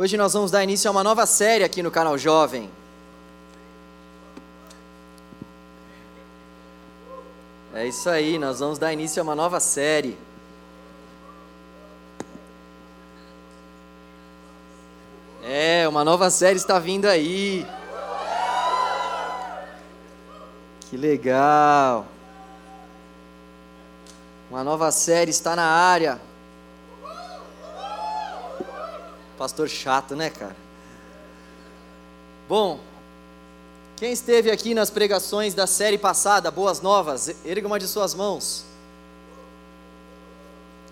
Hoje nós vamos dar início a uma nova série aqui no canal Jovem. É isso aí, nós vamos dar início a uma nova série. É, uma nova série está vindo aí. Que legal. Uma nova série está na área. Pastor chato, né, cara? Bom, quem esteve aqui nas pregações da série passada, Boas Novas, erga uma de suas mãos.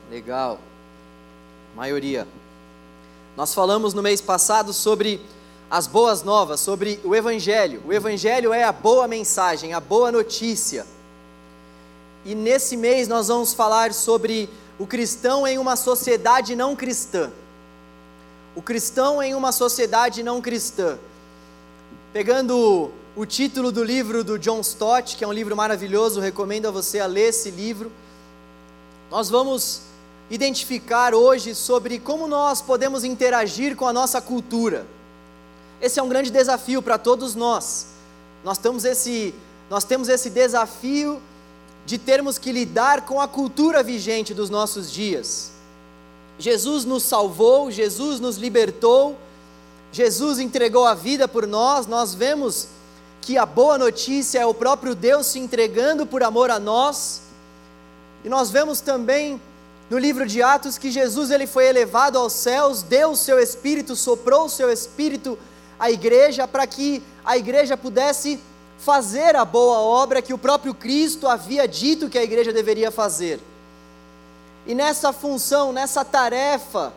Legal. Maioria. Nós falamos no mês passado sobre as boas novas, sobre o Evangelho. O Evangelho é a boa mensagem, a boa notícia. E nesse mês nós vamos falar sobre o cristão em uma sociedade não cristã o cristão em uma sociedade não cristã. Pegando o título do livro do John Stott, que é um livro maravilhoso, recomendo a você a ler esse livro. Nós vamos identificar hoje sobre como nós podemos interagir com a nossa cultura. Esse é um grande desafio para todos nós. Nós temos esse, nós temos esse desafio de termos que lidar com a cultura vigente dos nossos dias. Jesus nos salvou, Jesus nos libertou, Jesus entregou a vida por nós, nós vemos que a boa notícia é o próprio Deus se entregando por amor a nós. E nós vemos também no livro de Atos que Jesus ele foi elevado aos céus, deu o seu espírito, soprou o seu espírito à igreja para que a igreja pudesse fazer a boa obra que o próprio Cristo havia dito que a igreja deveria fazer. E nessa função, nessa tarefa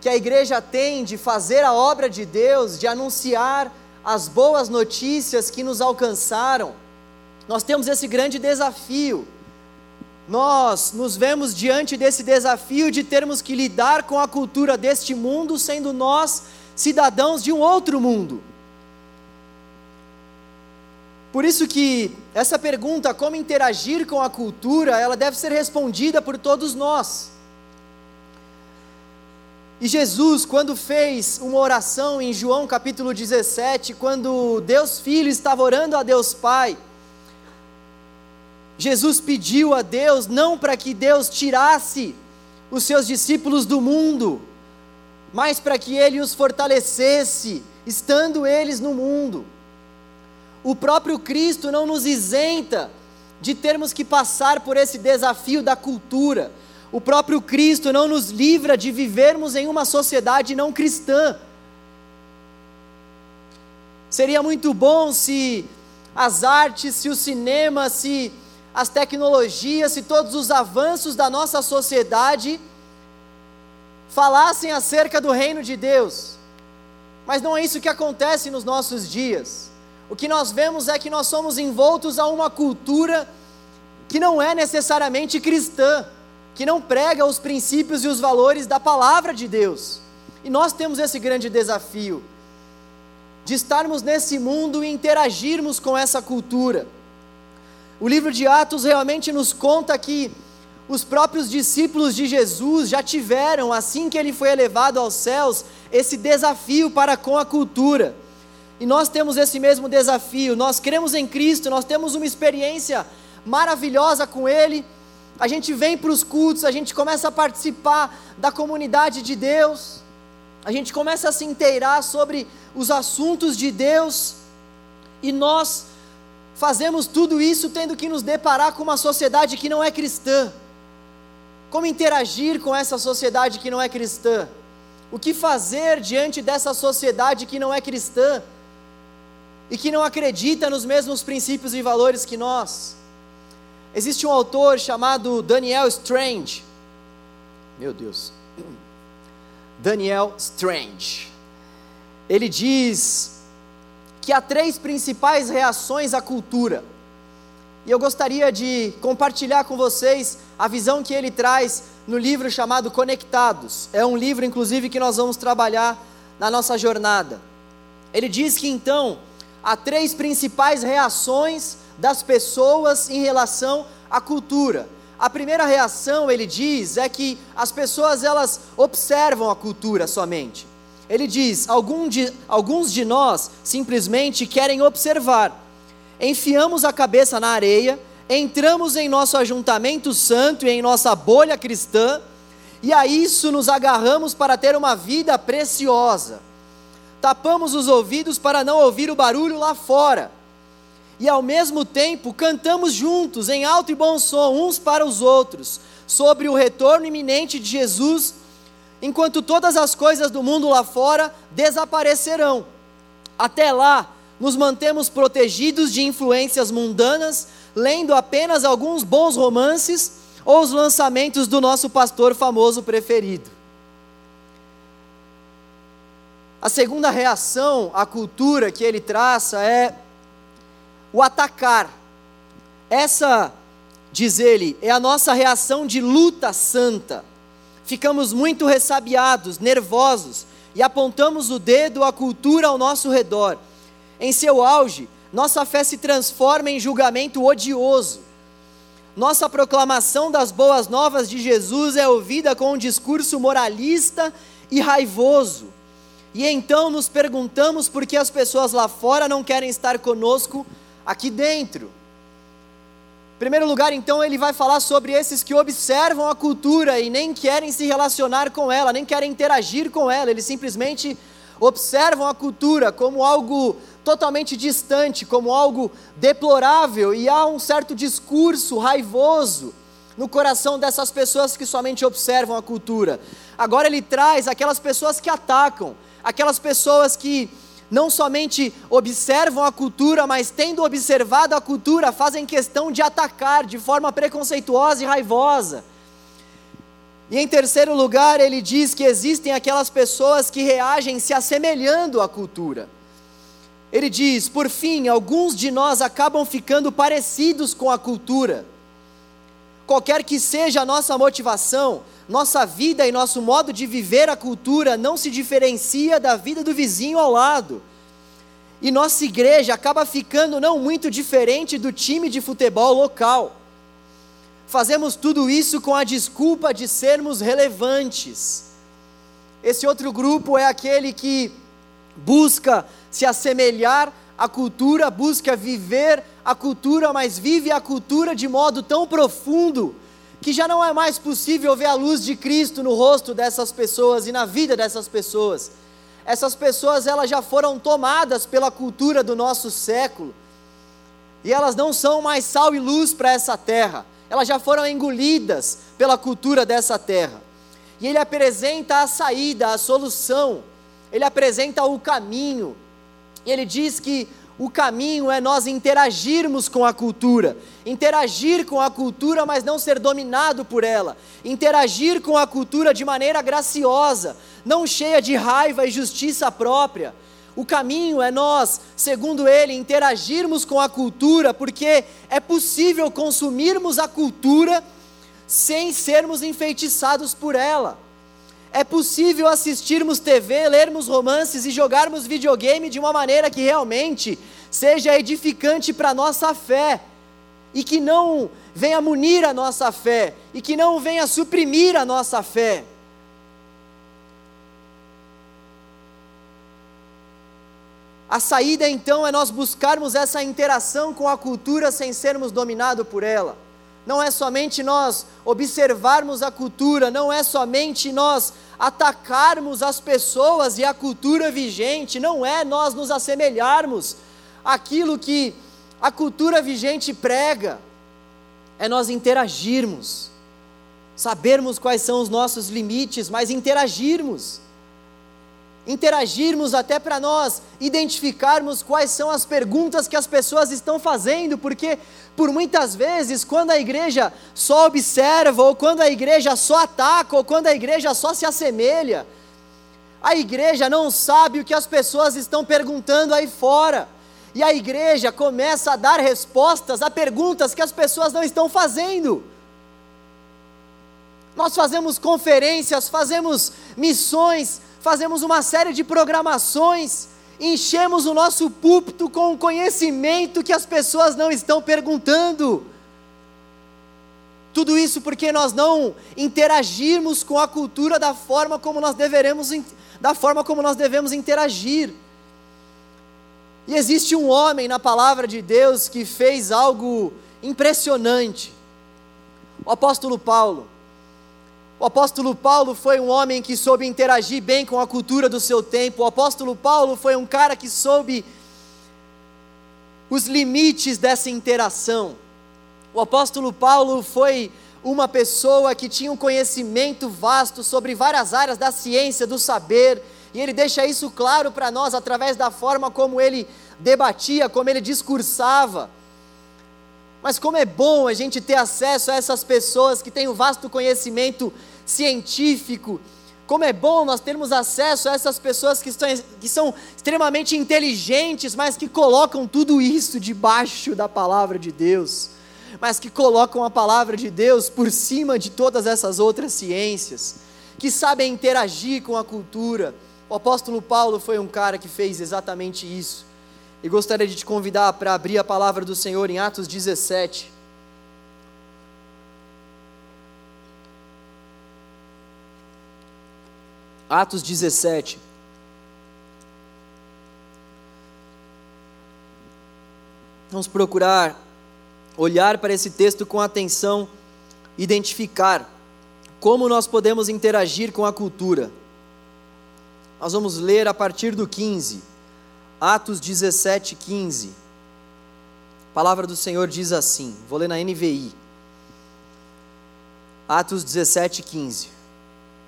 que a igreja tem de fazer a obra de Deus, de anunciar as boas notícias que nos alcançaram, nós temos esse grande desafio. Nós nos vemos diante desse desafio de termos que lidar com a cultura deste mundo, sendo nós cidadãos de um outro mundo. Por isso que essa pergunta, como interagir com a cultura, ela deve ser respondida por todos nós. E Jesus, quando fez uma oração em João capítulo 17, quando Deus Filho estava orando a Deus Pai, Jesus pediu a Deus não para que Deus tirasse os seus discípulos do mundo, mas para que ele os fortalecesse, estando eles no mundo o próprio Cristo não nos isenta de termos que passar por esse desafio da cultura. O próprio Cristo não nos livra de vivermos em uma sociedade não cristã. Seria muito bom se as artes, se o cinema, se as tecnologias, se todos os avanços da nossa sociedade falassem acerca do reino de Deus. Mas não é isso que acontece nos nossos dias o que nós vemos é que nós somos envoltos a uma cultura que não é necessariamente cristã, que não prega os princípios e os valores da palavra de Deus. E nós temos esse grande desafio de estarmos nesse mundo e interagirmos com essa cultura. O livro de Atos realmente nos conta que os próprios discípulos de Jesus já tiveram, assim que ele foi elevado aos céus, esse desafio para com a cultura. E nós temos esse mesmo desafio. Nós cremos em Cristo, nós temos uma experiência maravilhosa com Ele. A gente vem para os cultos, a gente começa a participar da comunidade de Deus, a gente começa a se inteirar sobre os assuntos de Deus, e nós fazemos tudo isso tendo que nos deparar com uma sociedade que não é cristã. Como interagir com essa sociedade que não é cristã? O que fazer diante dessa sociedade que não é cristã? E que não acredita nos mesmos princípios e valores que nós. Existe um autor chamado Daniel Strange. Meu Deus. Daniel Strange. Ele diz que há três principais reações à cultura. E eu gostaria de compartilhar com vocês a visão que ele traz no livro chamado Conectados. É um livro, inclusive, que nós vamos trabalhar na nossa jornada. Ele diz que então há três principais reações das pessoas em relação à cultura. A primeira reação, ele diz, é que as pessoas elas observam a cultura somente. Ele diz: Algum de, alguns de nós simplesmente querem observar. Enfiamos a cabeça na areia, entramos em nosso ajuntamento santo e em nossa bolha cristã, e a isso nos agarramos para ter uma vida preciosa. Tapamos os ouvidos para não ouvir o barulho lá fora. E ao mesmo tempo cantamos juntos, em alto e bom som, uns para os outros, sobre o retorno iminente de Jesus enquanto todas as coisas do mundo lá fora desaparecerão. Até lá, nos mantemos protegidos de influências mundanas, lendo apenas alguns bons romances ou os lançamentos do nosso pastor famoso preferido. A segunda reação à cultura que ele traça é o atacar. Essa, diz ele, é a nossa reação de luta santa ficamos muito ressabiados, nervosos e apontamos o dedo à cultura ao nosso redor. Em seu auge, nossa fé se transforma em julgamento odioso. Nossa proclamação das boas novas de Jesus é ouvida com um discurso moralista e raivoso. E então nos perguntamos por que as pessoas lá fora não querem estar conosco aqui dentro. Primeiro lugar, então, ele vai falar sobre esses que observam a cultura e nem querem se relacionar com ela, nem querem interagir com ela, eles simplesmente observam a cultura como algo totalmente distante, como algo deplorável, e há um certo discurso raivoso no coração dessas pessoas que somente observam a cultura. Agora ele traz aquelas pessoas que atacam, aquelas pessoas que não somente observam a cultura, mas tendo observado a cultura, fazem questão de atacar de forma preconceituosa e raivosa. E em terceiro lugar, ele diz que existem aquelas pessoas que reagem se assemelhando à cultura. Ele diz: por fim, alguns de nós acabam ficando parecidos com a cultura. Qualquer que seja a nossa motivação, nossa vida e nosso modo de viver a cultura não se diferencia da vida do vizinho ao lado. E nossa igreja acaba ficando não muito diferente do time de futebol local. Fazemos tudo isso com a desculpa de sermos relevantes. Esse outro grupo é aquele que busca se assemelhar à cultura, busca viver a cultura, mas vive a cultura de modo tão profundo que já não é mais possível ver a luz de Cristo no rosto dessas pessoas e na vida dessas pessoas. Essas pessoas elas já foram tomadas pela cultura do nosso século. E elas não são mais sal e luz para essa terra. Elas já foram engolidas pela cultura dessa terra. E ele apresenta a saída, a solução. Ele apresenta o caminho. Ele diz que o caminho é nós interagirmos com a cultura, interagir com a cultura, mas não ser dominado por ela, interagir com a cultura de maneira graciosa, não cheia de raiva e justiça própria. O caminho é nós, segundo ele, interagirmos com a cultura, porque é possível consumirmos a cultura sem sermos enfeitiçados por ela. É possível assistirmos TV, lermos romances e jogarmos videogame de uma maneira que realmente seja edificante para a nossa fé, e que não venha munir a nossa fé, e que não venha suprimir a nossa fé. A saída então é nós buscarmos essa interação com a cultura sem sermos dominados por ela não é somente nós observarmos a cultura, não é somente nós atacarmos as pessoas e a cultura vigente, não é nós nos assemelharmos àquilo que a cultura vigente prega, é nós interagirmos, sabermos quais são os nossos limites, mas interagirmos interagirmos até para nós identificarmos quais são as perguntas que as pessoas estão fazendo, porque por muitas vezes, quando a igreja só observa, ou quando a igreja só ataca, ou quando a igreja só se assemelha, a igreja não sabe o que as pessoas estão perguntando aí fora. E a igreja começa a dar respostas a perguntas que as pessoas não estão fazendo. Nós fazemos conferências, fazemos missões, fazemos uma série de programações, enchemos o nosso púlpito com conhecimento que as pessoas não estão perguntando. Tudo isso porque nós não interagirmos com a cultura da forma como nós deveremos, da forma como nós devemos interagir. E existe um homem na palavra de Deus que fez algo impressionante. O apóstolo Paulo. O apóstolo Paulo foi um homem que soube interagir bem com a cultura do seu tempo. O apóstolo Paulo foi um cara que soube os limites dessa interação. O apóstolo Paulo foi uma pessoa que tinha um conhecimento vasto sobre várias áreas da ciência, do saber, e ele deixa isso claro para nós através da forma como ele debatia, como ele discursava. Mas como é bom a gente ter acesso a essas pessoas que têm um vasto conhecimento científico, como é bom nós termos acesso a essas pessoas que, estão, que são extremamente inteligentes, mas que colocam tudo isso debaixo da palavra de Deus mas que colocam a palavra de Deus por cima de todas essas outras ciências, que sabem interagir com a cultura. O apóstolo Paulo foi um cara que fez exatamente isso. E gostaria de te convidar para abrir a palavra do Senhor em Atos 17. Atos 17. Vamos procurar olhar para esse texto com atenção, identificar como nós podemos interagir com a cultura. Nós vamos ler a partir do 15, Atos 17, 15. A palavra do Senhor diz assim, vou ler na NVI. Atos 17, 15.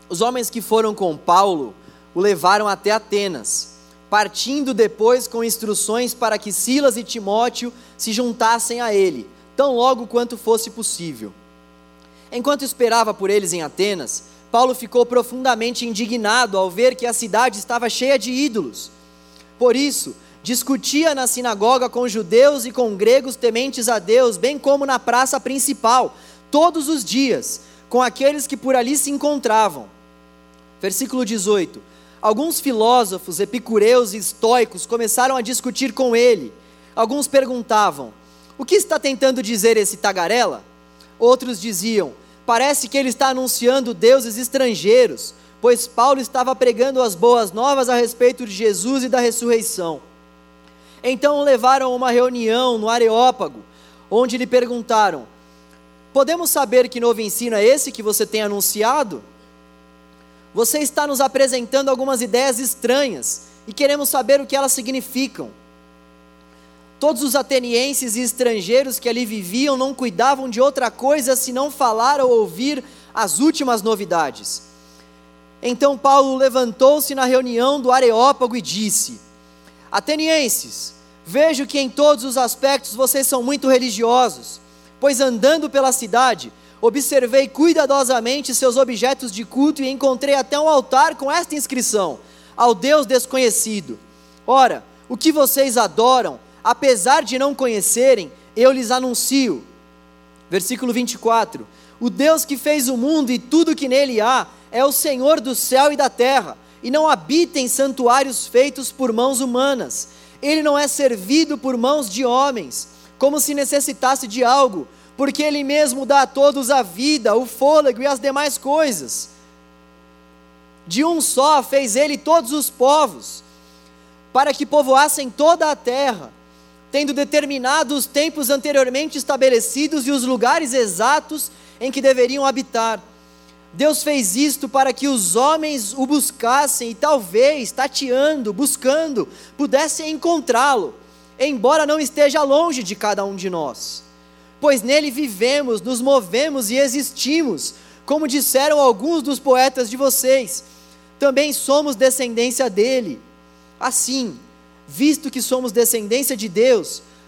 Os homens que foram com Paulo o levaram até Atenas partindo depois com instruções para que Silas e Timóteo se juntassem a ele, tão logo quanto fosse possível. Enquanto esperava por eles em Atenas, Paulo ficou profundamente indignado ao ver que a cidade estava cheia de ídolos. Por isso, discutia na sinagoga com judeus e com gregos tementes a Deus, bem como na praça principal, todos os dias, com aqueles que por ali se encontravam. Versículo 18: Alguns filósofos, epicureus e estoicos começaram a discutir com ele. Alguns perguntavam: o que está tentando dizer esse tagarela? Outros diziam: Parece que ele está anunciando deuses estrangeiros, pois Paulo estava pregando as boas novas a respeito de Jesus e da ressurreição. Então levaram uma reunião no Areópago, onde lhe perguntaram: Podemos saber que novo ensino é esse que você tem anunciado? Você está nos apresentando algumas ideias estranhas e queremos saber o que elas significam. Todos os atenienses e estrangeiros que ali viviam não cuidavam de outra coisa senão falar ou ouvir as últimas novidades. Então Paulo levantou-se na reunião do Areópago e disse: Atenienses, vejo que em todos os aspectos vocês são muito religiosos, pois andando pela cidade, observei cuidadosamente seus objetos de culto e encontrei até um altar com esta inscrição: Ao Deus desconhecido. Ora, o que vocês adoram apesar de não conhecerem, eu lhes anuncio. Versículo 24: O Deus que fez o mundo e tudo que nele há é o Senhor do céu e da terra, e não habita em santuários feitos por mãos humanas. Ele não é servido por mãos de homens, como se necessitasse de algo, porque ele mesmo dá a todos a vida, o fôlego e as demais coisas. De um só fez ele todos os povos, para que povoassem toda a terra tendo determinado os tempos anteriormente estabelecidos e os lugares exatos em que deveriam habitar. Deus fez isto para que os homens o buscassem e talvez, tateando, buscando, pudessem encontrá-lo, embora não esteja longe de cada um de nós. Pois nele vivemos, nos movemos e existimos, como disseram alguns dos poetas de vocês. Também somos descendência dele. Assim, visto que somos descendência de Deus,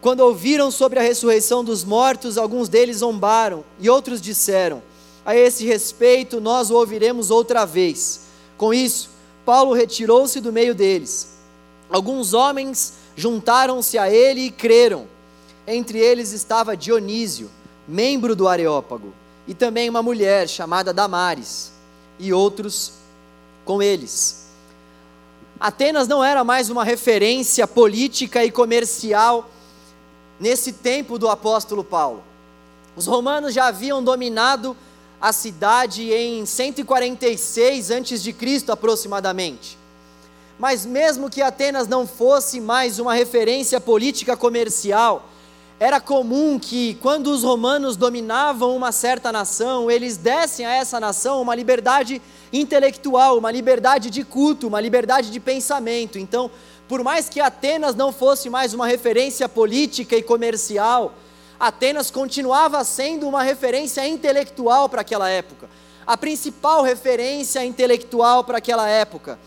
Quando ouviram sobre a ressurreição dos mortos, alguns deles zombaram, e outros disseram: A esse respeito, nós o ouviremos outra vez. Com isso, Paulo retirou-se do meio deles. Alguns homens juntaram-se a ele e creram. Entre eles estava Dionísio, membro do Areópago, e também uma mulher chamada Damares, e outros com eles. Atenas não era mais uma referência política e comercial nesse tempo do apóstolo Paulo. Os romanos já haviam dominado a cidade em 146 a.C. aproximadamente. Mas mesmo que Atenas não fosse mais uma referência política comercial, era comum que quando os romanos dominavam uma certa nação, eles dessem a essa nação uma liberdade intelectual, uma liberdade de culto, uma liberdade de pensamento. Então, por mais que Atenas não fosse mais uma referência política e comercial, Atenas continuava sendo uma referência intelectual para aquela época, a principal referência intelectual para aquela época.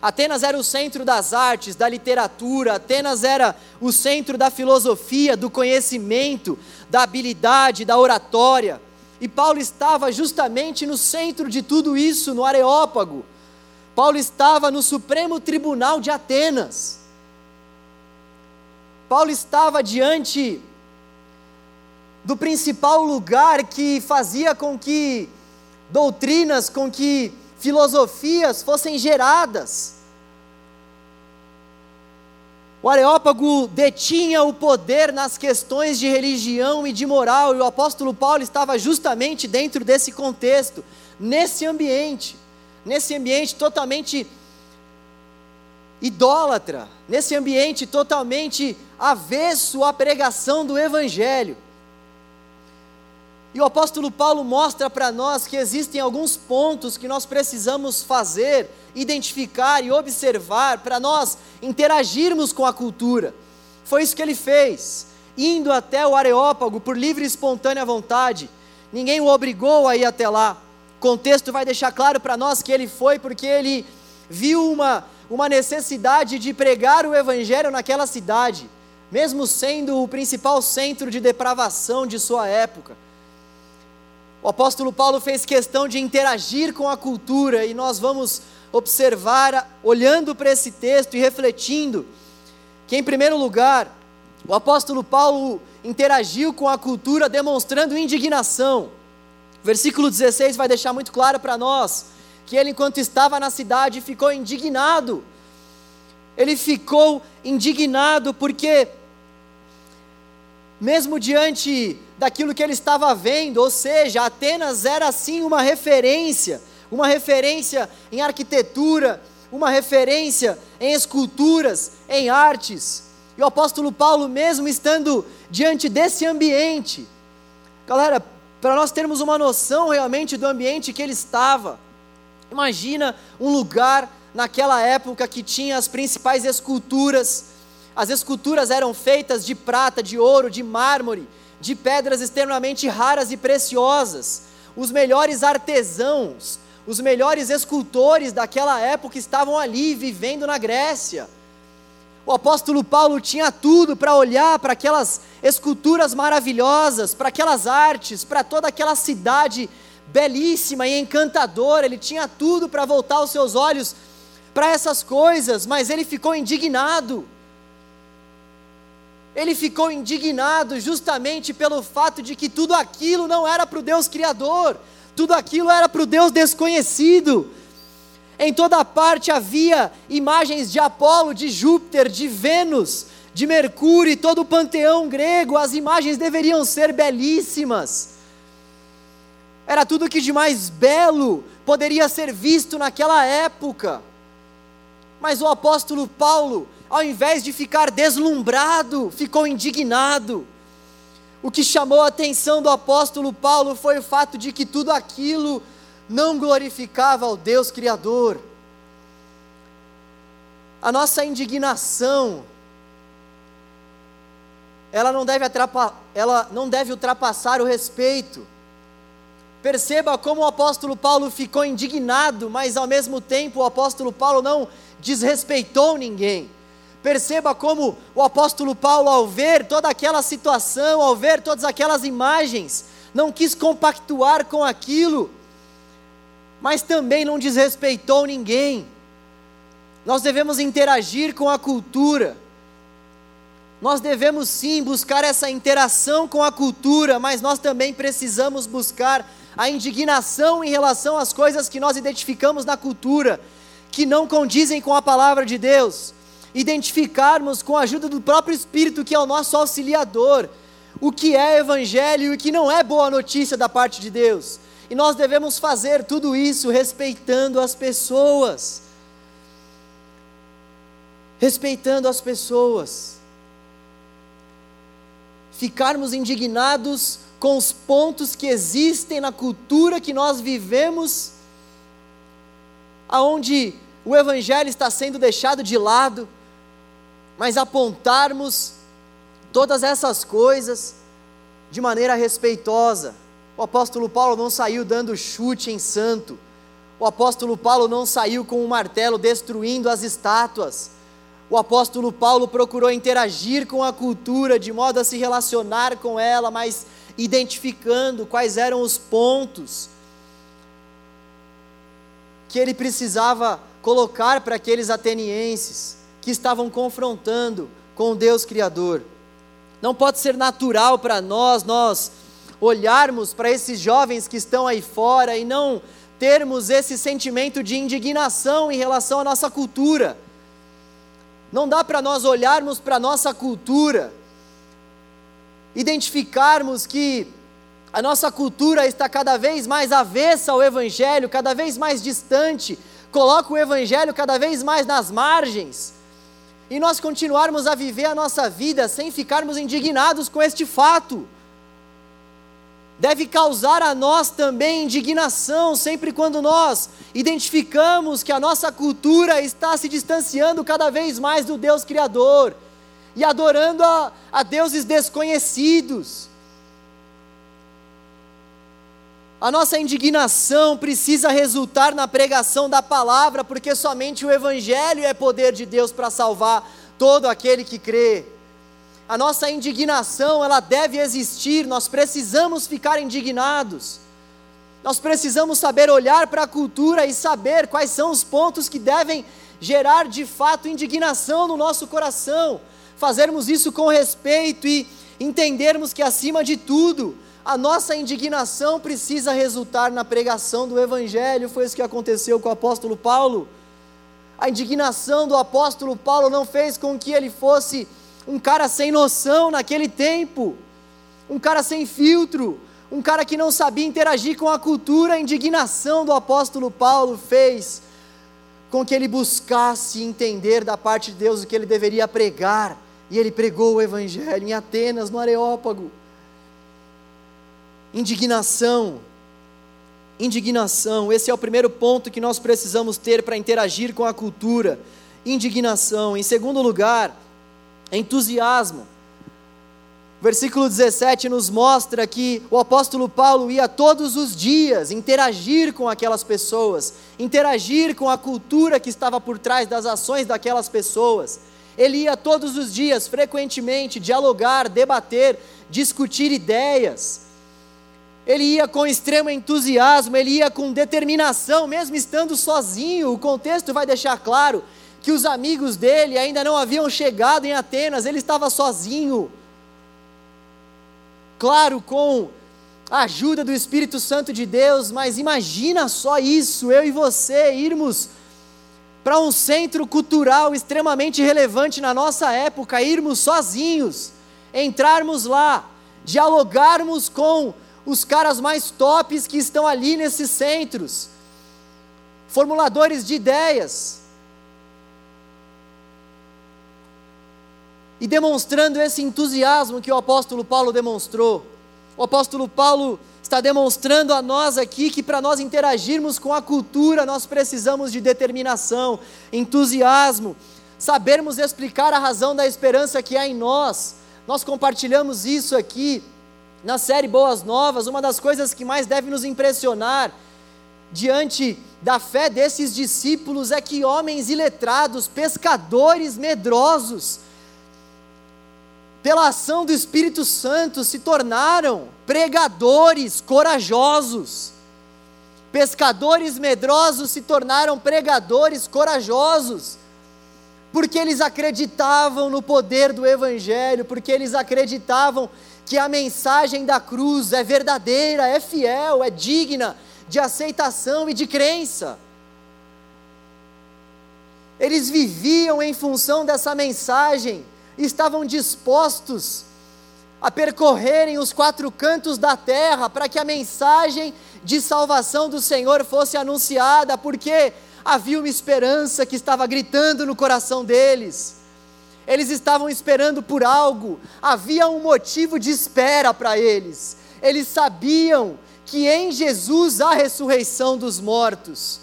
Atenas era o centro das artes, da literatura, Atenas era o centro da filosofia, do conhecimento, da habilidade, da oratória. E Paulo estava justamente no centro de tudo isso, no Areópago. Paulo estava no Supremo Tribunal de Atenas. Paulo estava diante do principal lugar que fazia com que doutrinas, com que filosofias fossem geradas. O Areópago detinha o poder nas questões de religião e de moral, e o apóstolo Paulo estava justamente dentro desse contexto, nesse ambiente, nesse ambiente totalmente idólatra, nesse ambiente totalmente avesso à pregação do Evangelho. E o apóstolo Paulo mostra para nós que existem alguns pontos que nós precisamos fazer, identificar e observar para nós interagirmos com a cultura. Foi isso que ele fez, indo até o Areópago por livre e espontânea vontade. Ninguém o obrigou a ir até lá. Contexto vai deixar claro para nós que ele foi porque ele viu uma, uma necessidade de pregar o evangelho naquela cidade, mesmo sendo o principal centro de depravação de sua época. O apóstolo Paulo fez questão de interagir com a cultura e nós vamos observar, olhando para esse texto e refletindo, que em primeiro lugar, o apóstolo Paulo interagiu com a cultura demonstrando indignação. Versículo 16 vai deixar muito claro para nós que ele, enquanto estava na cidade, ficou indignado. Ele ficou indignado porque, mesmo diante daquilo que ele estava vendo, ou seja, Atenas era assim uma referência, uma referência em arquitetura, uma referência em esculturas, em artes. E o apóstolo Paulo, mesmo estando diante desse ambiente, galera, para nós termos uma noção realmente do ambiente que ele estava, imagina um lugar naquela época que tinha as principais esculturas. As esculturas eram feitas de prata, de ouro, de mármore, de pedras extremamente raras e preciosas. Os melhores artesãos, os melhores escultores daquela época estavam ali vivendo na Grécia. O apóstolo Paulo tinha tudo para olhar para aquelas esculturas maravilhosas, para aquelas artes, para toda aquela cidade belíssima e encantadora. Ele tinha tudo para voltar os seus olhos para essas coisas, mas ele ficou indignado ele ficou indignado justamente pelo fato de que tudo aquilo não era para o Deus Criador, tudo aquilo era para o Deus desconhecido. Em toda parte havia imagens de Apolo, de Júpiter, de Vênus, de Mercúrio todo o panteão grego, as imagens deveriam ser belíssimas. Era tudo que de mais belo poderia ser visto naquela época. Mas o apóstolo Paulo, ao invés de ficar deslumbrado, ficou indignado. O que chamou a atenção do apóstolo Paulo foi o fato de que tudo aquilo não glorificava ao Deus Criador. A nossa indignação, ela não deve, ela não deve ultrapassar o respeito. Perceba como o apóstolo Paulo ficou indignado, mas ao mesmo tempo o apóstolo Paulo não desrespeitou ninguém. Perceba como o apóstolo Paulo, ao ver toda aquela situação, ao ver todas aquelas imagens, não quis compactuar com aquilo, mas também não desrespeitou ninguém. Nós devemos interagir com a cultura. Nós devemos sim buscar essa interação com a cultura, mas nós também precisamos buscar a indignação em relação às coisas que nós identificamos na cultura, que não condizem com a palavra de Deus. Identificarmos com a ajuda do próprio Espírito, que é o nosso auxiliador, o que é evangelho e o que não é boa notícia da parte de Deus. E nós devemos fazer tudo isso respeitando as pessoas respeitando as pessoas, ficarmos indignados com os pontos que existem na cultura que nós vivemos, aonde o evangelho está sendo deixado de lado, mas apontarmos todas essas coisas de maneira respeitosa. O apóstolo Paulo não saiu dando chute em santo. O apóstolo Paulo não saiu com um martelo destruindo as estátuas o apóstolo Paulo procurou interagir com a cultura de modo a se relacionar com ela, mas identificando quais eram os pontos que ele precisava colocar para aqueles atenienses que estavam confrontando com o Deus Criador. Não pode ser natural para nós, nós olharmos para esses jovens que estão aí fora e não termos esse sentimento de indignação em relação à nossa cultura. Não dá para nós olharmos para a nossa cultura, identificarmos que a nossa cultura está cada vez mais avessa ao Evangelho, cada vez mais distante, coloca o Evangelho cada vez mais nas margens, e nós continuarmos a viver a nossa vida sem ficarmos indignados com este fato deve causar a nós também indignação, sempre quando nós identificamos que a nossa cultura está se distanciando cada vez mais do Deus Criador e adorando a, a deuses desconhecidos. A nossa indignação precisa resultar na pregação da palavra, porque somente o Evangelho é poder de Deus para salvar todo aquele que crê a nossa indignação, ela deve existir, nós precisamos ficar indignados. Nós precisamos saber olhar para a cultura e saber quais são os pontos que devem gerar de fato indignação no nosso coração. Fazermos isso com respeito e entendermos que, acima de tudo, a nossa indignação precisa resultar na pregação do Evangelho. Foi isso que aconteceu com o apóstolo Paulo. A indignação do apóstolo Paulo não fez com que ele fosse um cara sem noção naquele tempo, um cara sem filtro, um cara que não sabia interagir com a cultura, a indignação do apóstolo Paulo fez com que ele buscasse entender da parte de Deus o que ele deveria pregar, e ele pregou o evangelho em Atenas, no Areópago. Indignação, indignação, esse é o primeiro ponto que nós precisamos ter para interagir com a cultura. Indignação. Em segundo lugar, entusiasmo. Versículo 17 nos mostra que o apóstolo Paulo ia todos os dias interagir com aquelas pessoas, interagir com a cultura que estava por trás das ações daquelas pessoas. Ele ia todos os dias, frequentemente, dialogar, debater, discutir ideias. Ele ia com extremo entusiasmo, ele ia com determinação, mesmo estando sozinho. O contexto vai deixar claro que os amigos dele ainda não haviam chegado em Atenas, ele estava sozinho. Claro, com a ajuda do Espírito Santo de Deus, mas imagina só isso, eu e você irmos para um centro cultural extremamente relevante na nossa época, irmos sozinhos, entrarmos lá, dialogarmos com os caras mais tops que estão ali nesses centros, formuladores de ideias, e demonstrando esse entusiasmo que o apóstolo Paulo demonstrou. O apóstolo Paulo está demonstrando a nós aqui que para nós interagirmos com a cultura, nós precisamos de determinação, entusiasmo, sabermos explicar a razão da esperança que há em nós. Nós compartilhamos isso aqui na série Boas Novas. Uma das coisas que mais deve nos impressionar diante da fé desses discípulos é que homens iletrados, pescadores medrosos, pela ação do Espírito Santo, se tornaram pregadores corajosos. Pescadores medrosos se tornaram pregadores corajosos. porque eles acreditavam no poder do Evangelho, porque eles acreditavam que a mensagem da cruz é verdadeira, é fiel, é digna de aceitação e de crença. Eles viviam em função dessa mensagem, estavam dispostos a percorrerem os quatro cantos da terra para que a mensagem de salvação do Senhor fosse anunciada, porque havia uma esperança que estava gritando no coração deles. Eles estavam esperando por algo, havia um motivo de espera para eles. Eles sabiam que em Jesus há ressurreição dos mortos.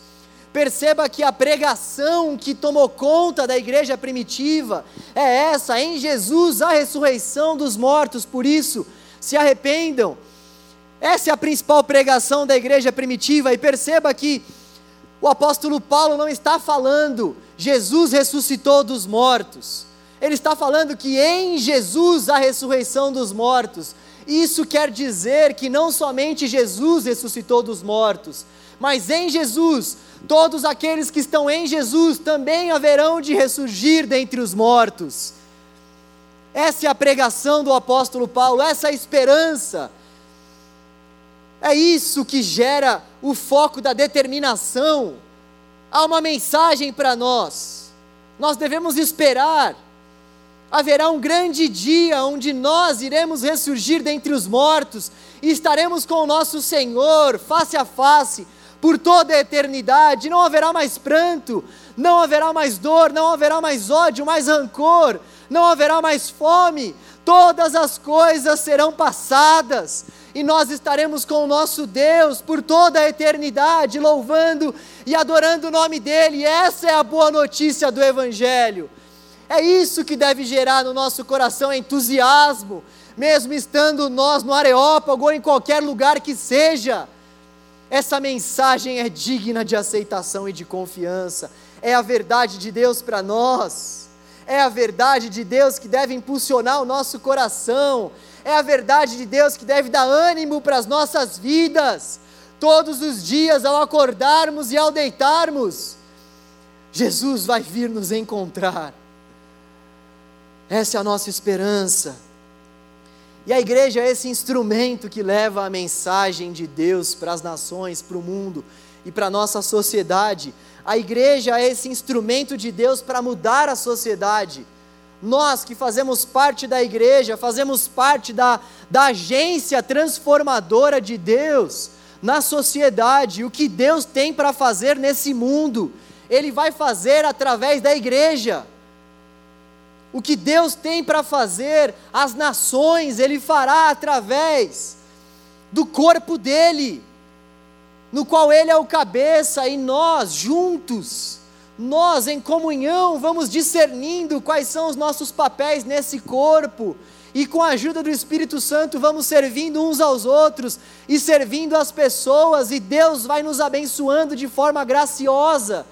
Perceba que a pregação que tomou conta da igreja primitiva é essa: em Jesus há ressurreição dos mortos, por isso se arrependam. Essa é a principal pregação da igreja primitiva, e perceba que o apóstolo Paulo não está falando Jesus ressuscitou dos mortos. Ele está falando que em Jesus a ressurreição dos mortos. Isso quer dizer que não somente Jesus ressuscitou dos mortos, mas em Jesus, todos aqueles que estão em Jesus também haverão de ressurgir dentre os mortos. Essa é a pregação do apóstolo Paulo, essa é a esperança é isso que gera o foco da determinação. Há uma mensagem para nós. Nós devemos esperar. Haverá um grande dia onde nós iremos ressurgir dentre os mortos e estaremos com o nosso Senhor face a face por toda a eternidade. Não haverá mais pranto, não haverá mais dor, não haverá mais ódio, mais rancor, não haverá mais fome. Todas as coisas serão passadas e nós estaremos com o nosso Deus por toda a eternidade, louvando e adorando o nome dEle. Essa é a boa notícia do Evangelho. É isso que deve gerar no nosso coração entusiasmo, mesmo estando nós no Areópago ou em qualquer lugar que seja. Essa mensagem é digna de aceitação e de confiança. É a verdade de Deus para nós. É a verdade de Deus que deve impulsionar o nosso coração é a verdade de Deus que deve dar ânimo para as nossas vidas, todos os dias, ao acordarmos e ao deitarmos. Jesus vai vir nos encontrar. Essa é a nossa esperança. E a igreja é esse instrumento que leva a mensagem de Deus para as nações, para o mundo e para a nossa sociedade. A igreja é esse instrumento de Deus para mudar a sociedade. Nós que fazemos parte da igreja, fazemos parte da, da agência transformadora de Deus na sociedade, o que Deus tem para fazer nesse mundo, Ele vai fazer através da igreja. O que Deus tem para fazer as nações, Ele fará através do corpo dele, no qual Ele é o cabeça, e nós juntos nós, em comunhão, vamos discernindo quais são os nossos papéis nesse corpo, e com a ajuda do Espírito Santo vamos servindo uns aos outros e servindo as pessoas, e Deus vai nos abençoando de forma graciosa.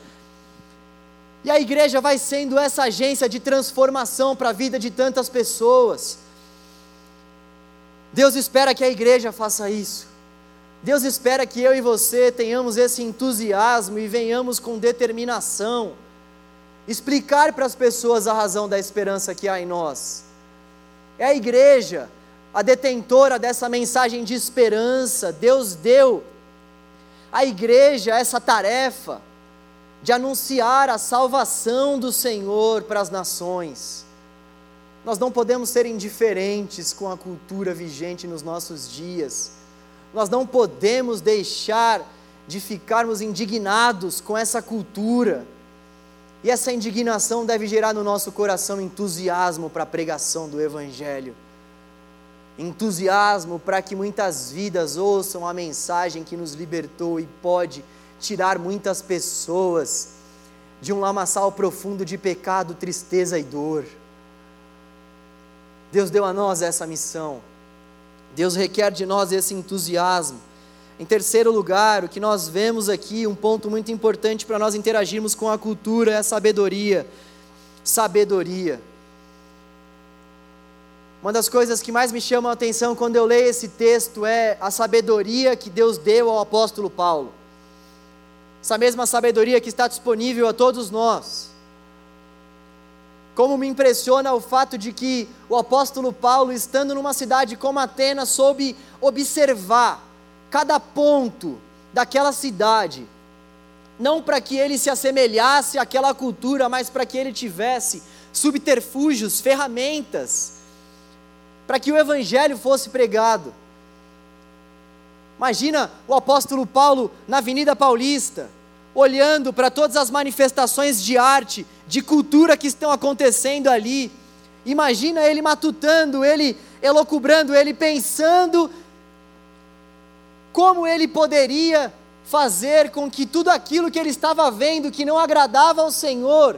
E a igreja vai sendo essa agência de transformação para a vida de tantas pessoas. Deus espera que a igreja faça isso. Deus espera que eu e você tenhamos esse entusiasmo e venhamos com determinação explicar para as pessoas a razão da esperança que há em nós. É a igreja a detentora dessa mensagem de esperança. Deus deu à igreja essa tarefa de anunciar a salvação do Senhor para as nações. Nós não podemos ser indiferentes com a cultura vigente nos nossos dias nós não podemos deixar de ficarmos indignados com essa cultura. E essa indignação deve gerar no nosso coração entusiasmo para a pregação do Evangelho. Entusiasmo para que muitas vidas ouçam a mensagem que nos libertou e pode tirar muitas pessoas de um lamaçal profundo de pecado, tristeza e dor. Deus deu a nós essa missão. Deus requer de nós esse entusiasmo. Em terceiro lugar, o que nós vemos aqui, um ponto muito importante para nós interagirmos com a cultura é a sabedoria. Sabedoria. Uma das coisas que mais me chama a atenção quando eu leio esse texto é a sabedoria que Deus deu ao apóstolo Paulo. Essa mesma sabedoria que está disponível a todos nós. Como me impressiona o fato de que o apóstolo Paulo, estando numa cidade como Atenas, soube observar cada ponto daquela cidade, não para que ele se assemelhasse àquela cultura, mas para que ele tivesse subterfúgios, ferramentas, para que o evangelho fosse pregado. Imagina o apóstolo Paulo na Avenida Paulista, olhando para todas as manifestações de arte, de cultura que estão acontecendo ali. Imagina ele matutando, ele elocubrando, ele pensando como ele poderia fazer com que tudo aquilo que ele estava vendo que não agradava ao Senhor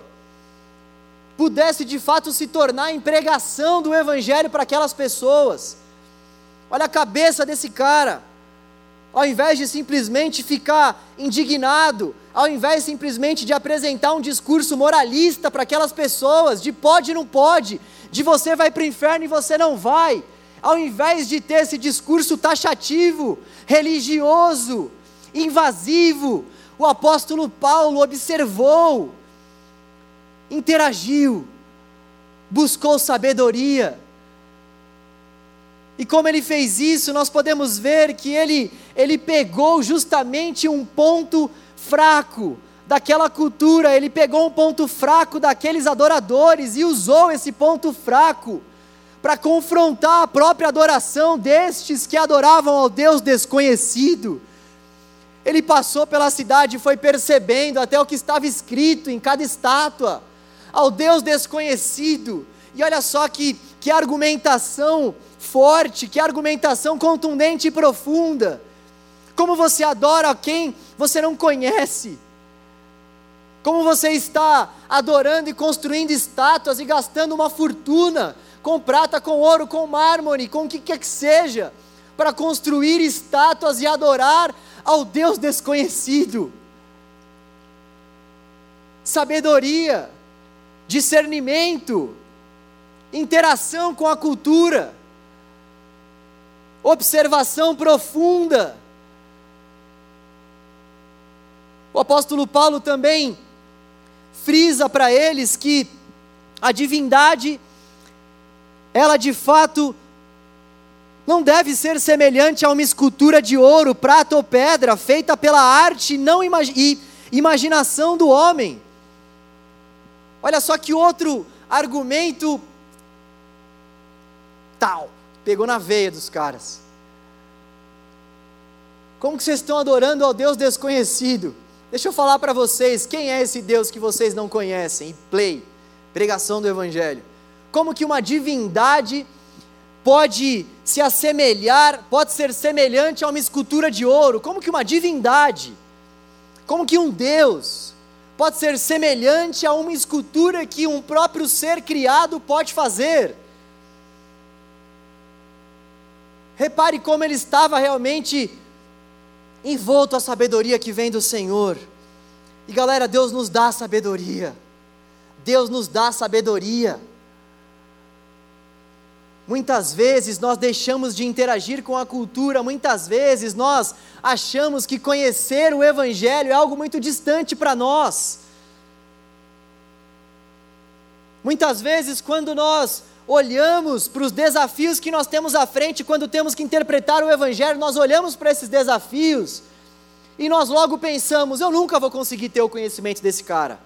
pudesse de fato se tornar em pregação do Evangelho para aquelas pessoas. Olha a cabeça desse cara ao invés de simplesmente ficar indignado, ao invés simplesmente de apresentar um discurso moralista para aquelas pessoas, de pode e não pode, de você vai para o inferno e você não vai, ao invés de ter esse discurso taxativo, religioso, invasivo, o apóstolo Paulo observou, interagiu, buscou sabedoria, e como ele fez isso, nós podemos ver que ele, ele pegou justamente um ponto fraco daquela cultura, ele pegou um ponto fraco daqueles adoradores e usou esse ponto fraco para confrontar a própria adoração destes que adoravam ao Deus desconhecido. Ele passou pela cidade e foi percebendo até o que estava escrito em cada estátua, ao Deus desconhecido. E olha só que, que argumentação forte, que argumentação contundente e profunda. Como você adora quem você não conhece. Como você está adorando e construindo estátuas e gastando uma fortuna com prata, com ouro, com mármore, com o que quer que seja, para construir estátuas e adorar ao Deus desconhecido. Sabedoria, discernimento, interação com a cultura observação profunda. O apóstolo Paulo também frisa para eles que a divindade, ela de fato não deve ser semelhante a uma escultura de ouro, prata ou pedra, feita pela arte não e imaginação do homem. Olha só que outro argumento tal pegou na veia dos caras. Como que vocês estão adorando ao Deus desconhecido? Deixa eu falar para vocês, quem é esse Deus que vocês não conhecem? Play, pregação do Evangelho. Como que uma divindade pode se assemelhar, pode ser semelhante a uma escultura de ouro? Como que uma divindade, como que um Deus pode ser semelhante a uma escultura que um próprio ser criado pode fazer? Repare como ele estava realmente envolto à sabedoria que vem do Senhor. E galera, Deus nos dá sabedoria. Deus nos dá sabedoria. Muitas vezes nós deixamos de interagir com a cultura, muitas vezes nós achamos que conhecer o Evangelho é algo muito distante para nós. Muitas vezes, quando nós olhamos para os desafios que nós temos à frente quando temos que interpretar o Evangelho, nós olhamos para esses desafios e nós logo pensamos: eu nunca vou conseguir ter o conhecimento desse cara,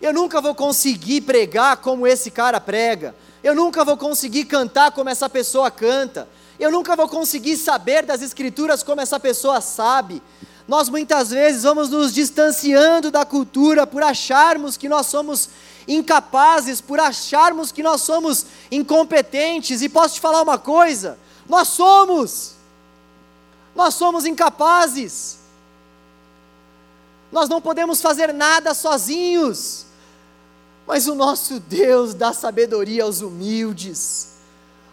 eu nunca vou conseguir pregar como esse cara prega, eu nunca vou conseguir cantar como essa pessoa canta, eu nunca vou conseguir saber das Escrituras como essa pessoa sabe. Nós muitas vezes vamos nos distanciando da cultura por acharmos que nós somos incapazes, por acharmos que nós somos incompetentes. E posso te falar uma coisa: nós somos, nós somos incapazes. Nós não podemos fazer nada sozinhos, mas o nosso Deus dá sabedoria aos humildes,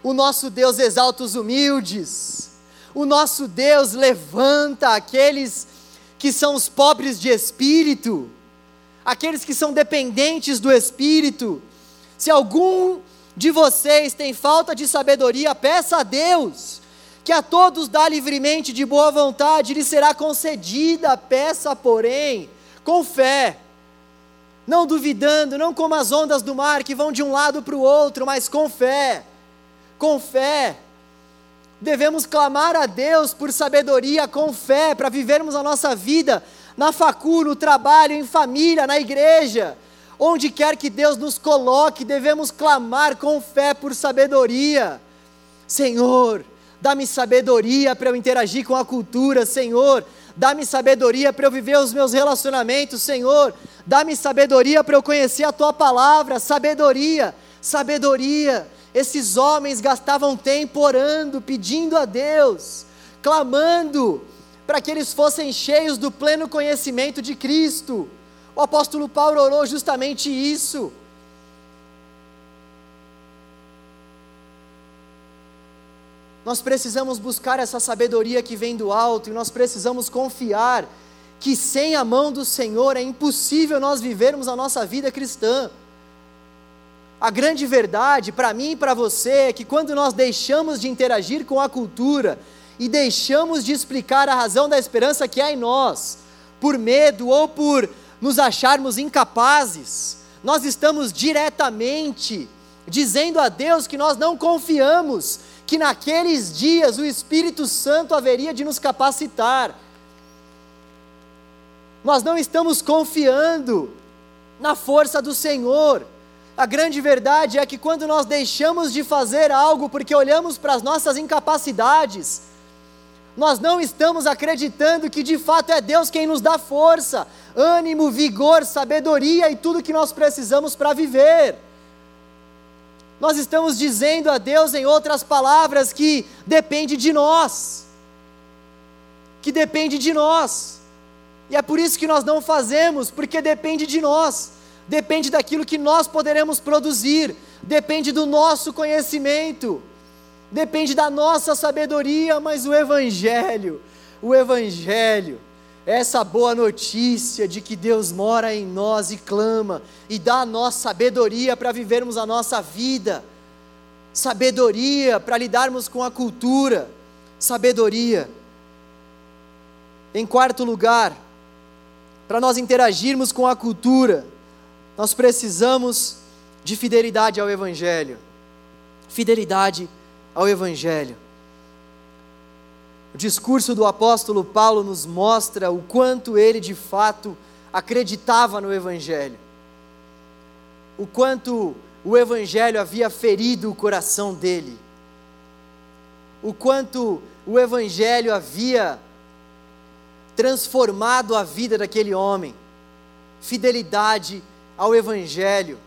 o nosso Deus exalta os humildes, o nosso Deus levanta aqueles que são os pobres de espírito aqueles que são dependentes do Espírito. Se algum de vocês tem falta de sabedoria, peça a Deus, que a todos dá livremente de boa vontade, lhe será concedida, peça, porém, com fé, não duvidando, não como as ondas do mar que vão de um lado para o outro, mas com fé, com fé. Devemos clamar a Deus por sabedoria com fé para vivermos a nossa vida na facu, no trabalho, em família, na igreja. Onde quer que Deus nos coloque, devemos clamar com fé por sabedoria. Senhor, dá-me sabedoria para eu interagir com a cultura, Senhor. Dá-me sabedoria para eu viver os meus relacionamentos, Senhor. Dá-me sabedoria para eu conhecer a tua palavra, sabedoria, sabedoria. Esses homens gastavam tempo orando, pedindo a Deus, clamando para que eles fossem cheios do pleno conhecimento de Cristo. O apóstolo Paulo orou justamente isso. Nós precisamos buscar essa sabedoria que vem do alto e nós precisamos confiar que sem a mão do Senhor é impossível nós vivermos a nossa vida cristã. A grande verdade para mim e para você é que quando nós deixamos de interagir com a cultura, e deixamos de explicar a razão da esperança que há em nós, por medo ou por nos acharmos incapazes, nós estamos diretamente dizendo a Deus que nós não confiamos que naqueles dias o Espírito Santo haveria de nos capacitar. Nós não estamos confiando na força do Senhor. A grande verdade é que quando nós deixamos de fazer algo porque olhamos para as nossas incapacidades, nós não estamos acreditando que de fato é Deus quem nos dá força, ânimo, vigor, sabedoria e tudo que nós precisamos para viver. Nós estamos dizendo a Deus, em outras palavras, que depende de nós, que depende de nós, e é por isso que nós não fazemos, porque depende de nós, depende daquilo que nós poderemos produzir, depende do nosso conhecimento depende da nossa sabedoria, mas o Evangelho, o Evangelho, essa boa notícia de que Deus mora em nós e clama e dá a nós sabedoria para vivermos a nossa vida, sabedoria para lidarmos com a cultura, sabedoria. Em quarto lugar, para nós interagirmos com a cultura, nós precisamos de fidelidade ao Evangelho. Fidelidade ao Evangelho. O discurso do apóstolo Paulo nos mostra o quanto ele de fato acreditava no Evangelho, o quanto o Evangelho havia ferido o coração dele, o quanto o Evangelho havia transformado a vida daquele homem, fidelidade ao Evangelho.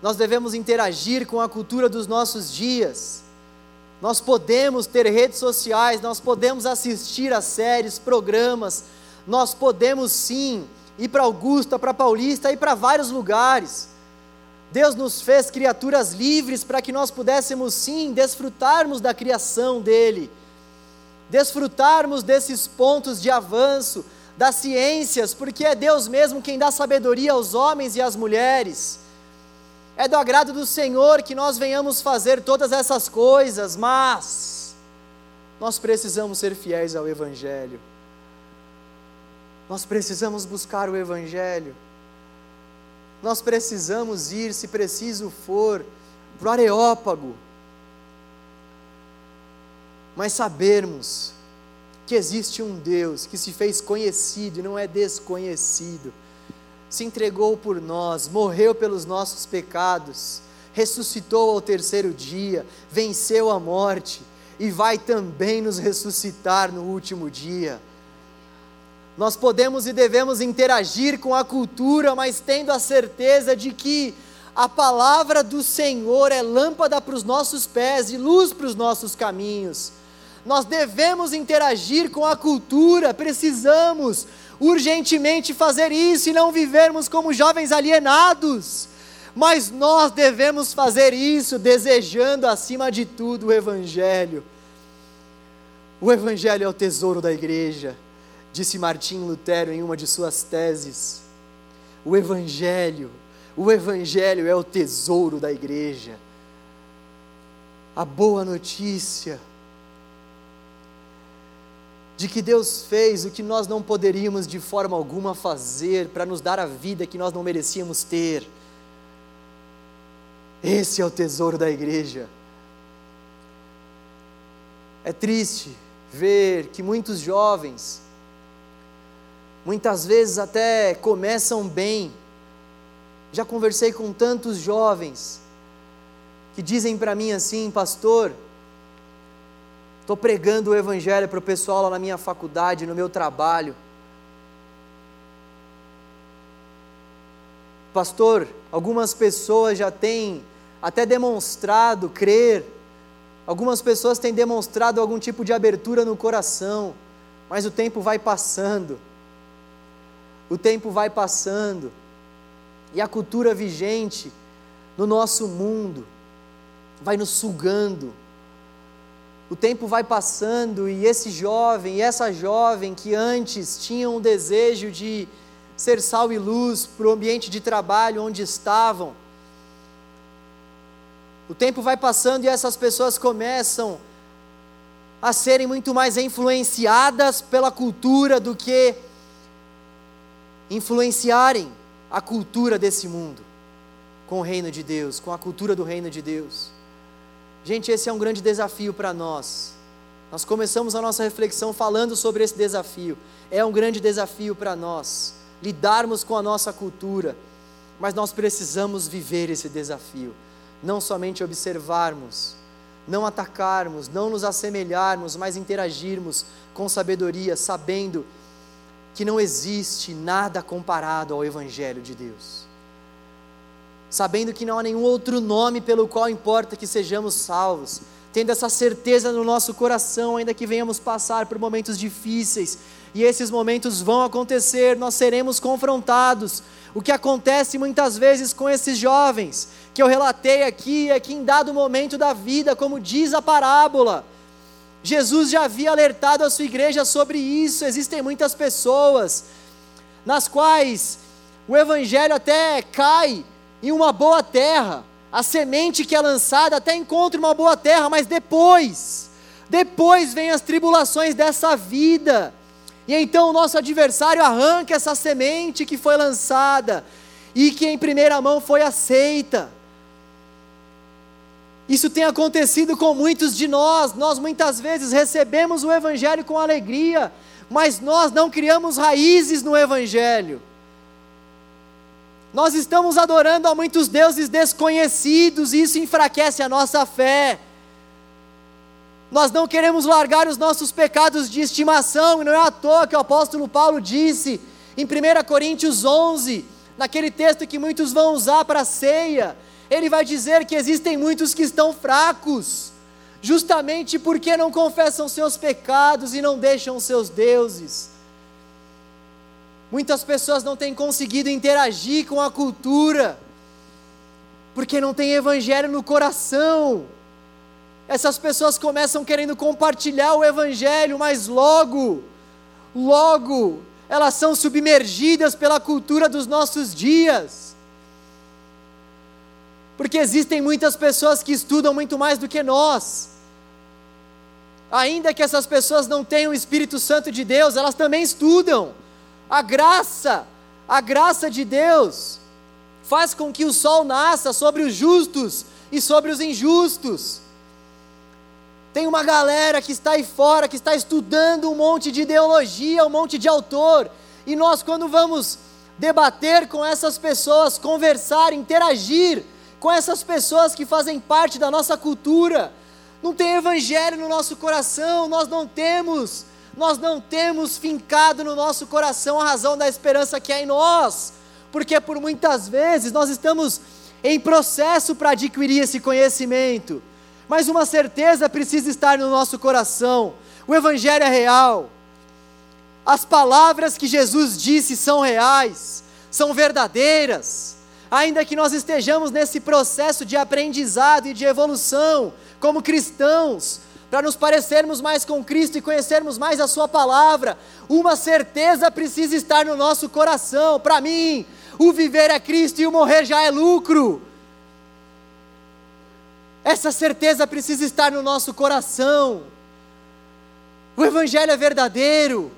Nós devemos interagir com a cultura dos nossos dias nós podemos ter redes sociais, nós podemos assistir a séries, programas, nós podemos sim ir para Augusta, para Paulista, ir para vários lugares. Deus nos fez criaturas livres para que nós pudéssemos sim desfrutarmos da criação dele, desfrutarmos desses pontos de avanço, das ciências, porque é Deus mesmo quem dá sabedoria aos homens e às mulheres. É do agrado do Senhor que nós venhamos fazer todas essas coisas, mas nós precisamos ser fiéis ao Evangelho. Nós precisamos buscar o Evangelho. Nós precisamos ir, se preciso for, para o Areópago. Mas sabermos que existe um Deus que se fez conhecido e não é desconhecido se entregou por nós, morreu pelos nossos pecados, ressuscitou ao terceiro dia, venceu a morte e vai também nos ressuscitar no último dia. Nós podemos e devemos interagir com a cultura, mas tendo a certeza de que a palavra do Senhor é lâmpada para os nossos pés e luz para os nossos caminhos. Nós devemos interagir com a cultura, precisamos, urgentemente fazer isso e não vivermos como jovens alienados. Mas nós devemos fazer isso desejando acima de tudo o Evangelho. O Evangelho é o tesouro da igreja, disse Martim Lutero em uma de suas teses. O Evangelho, o Evangelho é o tesouro da igreja. A boa notícia de que Deus fez o que nós não poderíamos de forma alguma fazer para nos dar a vida que nós não merecíamos ter. Esse é o tesouro da igreja. É triste ver que muitos jovens, muitas vezes até começam bem. Já conversei com tantos jovens que dizem para mim assim, pastor, estou pregando o Evangelho para o pessoal lá na minha faculdade, no meu trabalho. Pastor, algumas pessoas já têm até demonstrado crer, algumas pessoas têm demonstrado algum tipo de abertura no coração, mas o tempo vai passando, o tempo vai passando, e a cultura vigente no nosso mundo, vai nos sugando. O tempo vai passando e esse jovem e essa jovem que antes tinham o desejo de ser sal e luz para o ambiente de trabalho onde estavam, o tempo vai passando e essas pessoas começam a serem muito mais influenciadas pela cultura do que influenciarem a cultura desse mundo com o reino de Deus, com a cultura do reino de Deus. Gente, esse é um grande desafio para nós. Nós começamos a nossa reflexão falando sobre esse desafio. É um grande desafio para nós lidarmos com a nossa cultura, mas nós precisamos viver esse desafio, não somente observarmos, não atacarmos, não nos assemelharmos, mas interagirmos com sabedoria, sabendo que não existe nada comparado ao Evangelho de Deus sabendo que não há nenhum outro nome pelo qual importa que sejamos salvos, tendo essa certeza no nosso coração, ainda que venhamos passar por momentos difíceis, e esses momentos vão acontecer, nós seremos confrontados. O que acontece muitas vezes com esses jovens, que eu relatei aqui, é que em dado momento da vida, como diz a parábola, Jesus já havia alertado a sua igreja sobre isso. Existem muitas pessoas nas quais o evangelho até cai em uma boa terra. A semente que é lançada até encontra uma boa terra, mas depois, depois vem as tribulações dessa vida. E então o nosso adversário arranca essa semente que foi lançada e que em primeira mão foi aceita. Isso tem acontecido com muitos de nós. Nós muitas vezes recebemos o Evangelho com alegria, mas nós não criamos raízes no Evangelho. Nós estamos adorando a muitos deuses desconhecidos e isso enfraquece a nossa fé. Nós não queremos largar os nossos pecados de estimação, e não é à toa que o apóstolo Paulo disse em 1 Coríntios 11, naquele texto que muitos vão usar para a ceia, ele vai dizer que existem muitos que estão fracos, justamente porque não confessam seus pecados e não deixam seus deuses. Muitas pessoas não têm conseguido interagir com a cultura, porque não tem evangelho no coração. Essas pessoas começam querendo compartilhar o evangelho, mas logo, logo, elas são submergidas pela cultura dos nossos dias. Porque existem muitas pessoas que estudam muito mais do que nós. Ainda que essas pessoas não tenham o Espírito Santo de Deus, elas também estudam. A graça, a graça de Deus faz com que o sol nasça sobre os justos e sobre os injustos. Tem uma galera que está aí fora, que está estudando um monte de ideologia, um monte de autor, e nós, quando vamos debater com essas pessoas, conversar, interagir com essas pessoas que fazem parte da nossa cultura, não tem evangelho no nosso coração, nós não temos nós não temos fincado no nosso coração a razão da esperança que há em nós, porque por muitas vezes nós estamos em processo para adquirir esse conhecimento, mas uma certeza precisa estar no nosso coração: o Evangelho é real, as palavras que Jesus disse são reais, são verdadeiras, ainda que nós estejamos nesse processo de aprendizado e de evolução como cristãos, para nos parecermos mais com Cristo e conhecermos mais a Sua palavra, uma certeza precisa estar no nosso coração. Para mim, o viver é Cristo e o morrer já é lucro. Essa certeza precisa estar no nosso coração. O Evangelho é verdadeiro.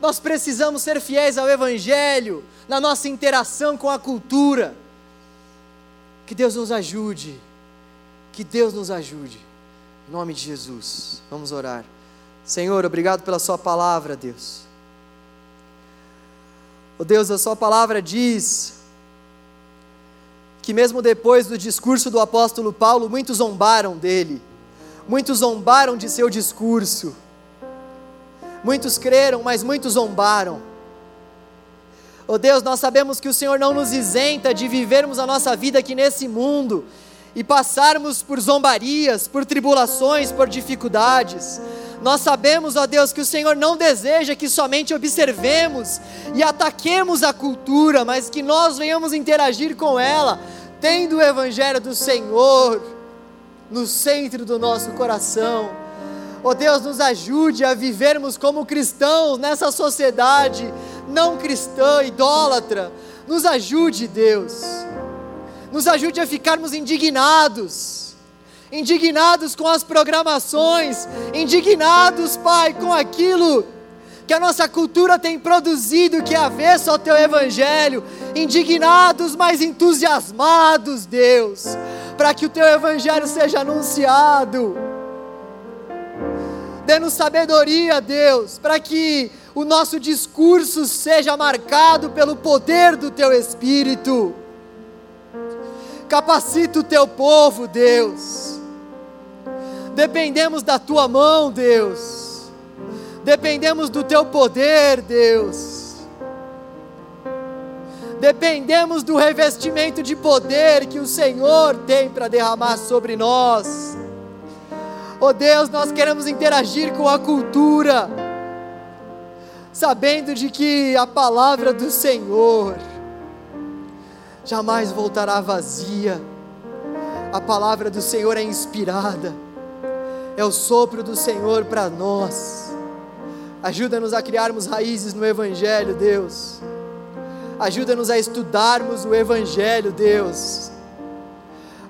Nós precisamos ser fiéis ao Evangelho na nossa interação com a cultura. Que Deus nos ajude. Que Deus nos ajude. Em nome de Jesus. Vamos orar. Senhor, obrigado pela Sua palavra, Deus. Oh Deus, a Sua palavra diz que, mesmo depois do discurso do apóstolo Paulo, muitos zombaram dele, muitos zombaram de seu discurso, muitos creram, mas muitos zombaram. Oh Deus, nós sabemos que o Senhor não nos isenta de vivermos a nossa vida aqui nesse mundo e passarmos por zombarias, por tribulações, por dificuldades. Nós sabemos, ó Deus, que o Senhor não deseja que somente observemos e ataquemos a cultura, mas que nós venhamos interagir com ela, tendo o Evangelho do Senhor no centro do nosso coração. Ó Deus, nos ajude a vivermos como cristãos nessa sociedade não cristã, idólatra. Nos ajude, Deus nos ajude a ficarmos indignados, indignados com as programações, indignados, Pai, com aquilo que a nossa cultura tem produzido, que é avesso ao Teu Evangelho, indignados, mas entusiasmados, Deus, para que o Teu Evangelho seja anunciado. Dê-nos sabedoria, Deus, para que o nosso discurso seja marcado pelo poder do Teu Espírito Capacita o teu povo, Deus. Dependemos da tua mão, Deus. Dependemos do teu poder, Deus. Dependemos do revestimento de poder que o Senhor tem para derramar sobre nós. Oh Deus, nós queremos interagir com a cultura, sabendo de que a palavra do Senhor jamais voltará vazia. A palavra do Senhor é inspirada, é o sopro do Senhor para nós. Ajuda-nos a criarmos raízes no Evangelho, Deus. Ajuda-nos a estudarmos o Evangelho, Deus.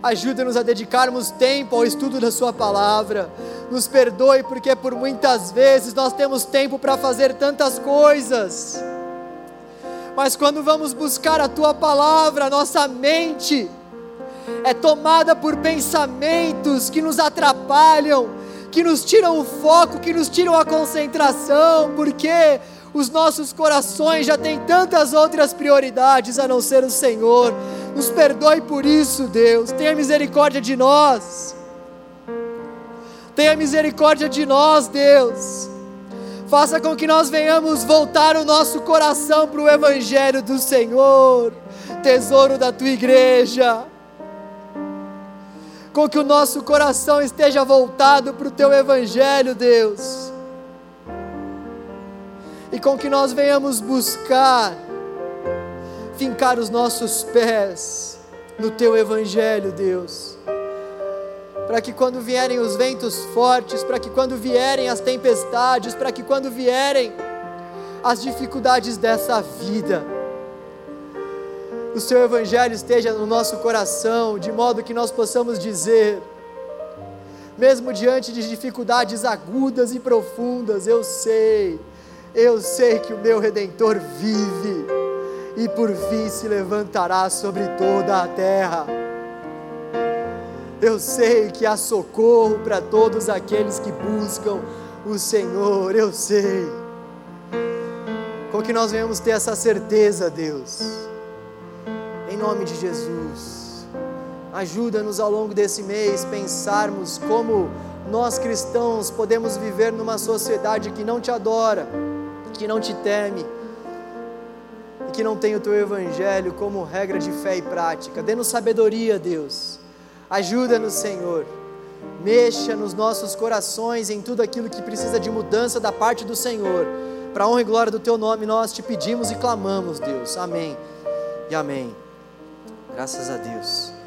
Ajuda-nos a dedicarmos tempo ao estudo da Sua palavra. Nos perdoe, porque por muitas vezes nós temos tempo para fazer tantas coisas mas quando vamos buscar a tua palavra, nossa mente é tomada por pensamentos que nos atrapalham, que nos tiram o foco, que nos tiram a concentração, porque os nossos corações já têm tantas outras prioridades a não ser o Senhor. Nos perdoe por isso, Deus. Tenha misericórdia de nós. Tenha misericórdia de nós, Deus. Faça com que nós venhamos voltar o nosso coração para o Evangelho do Senhor, tesouro da tua igreja. Com que o nosso coração esteja voltado para o teu Evangelho, Deus. E com que nós venhamos buscar, fincar os nossos pés no teu Evangelho, Deus para que quando vierem os ventos fortes, para que quando vierem as tempestades, para que quando vierem as dificuldades dessa vida, o Seu Evangelho esteja no nosso coração, de modo que nós possamos dizer, mesmo diante de dificuldades agudas e profundas, eu sei, eu sei que o meu Redentor vive e por fim se levantará sobre toda a terra. Eu sei que há socorro para todos aqueles que buscam o Senhor, eu sei. Com que nós venhamos ter essa certeza, Deus, em nome de Jesus. Ajuda-nos ao longo desse mês pensarmos como nós cristãos podemos viver numa sociedade que não te adora, que não te teme e que não tem o teu evangelho como regra de fé e prática. Dê-nos sabedoria, Deus Ajuda-nos, Senhor. Mexa nos nossos corações em tudo aquilo que precisa de mudança da parte do Senhor. Para honra e glória do Teu nome, nós te pedimos e clamamos, Deus. Amém e amém. Graças a Deus.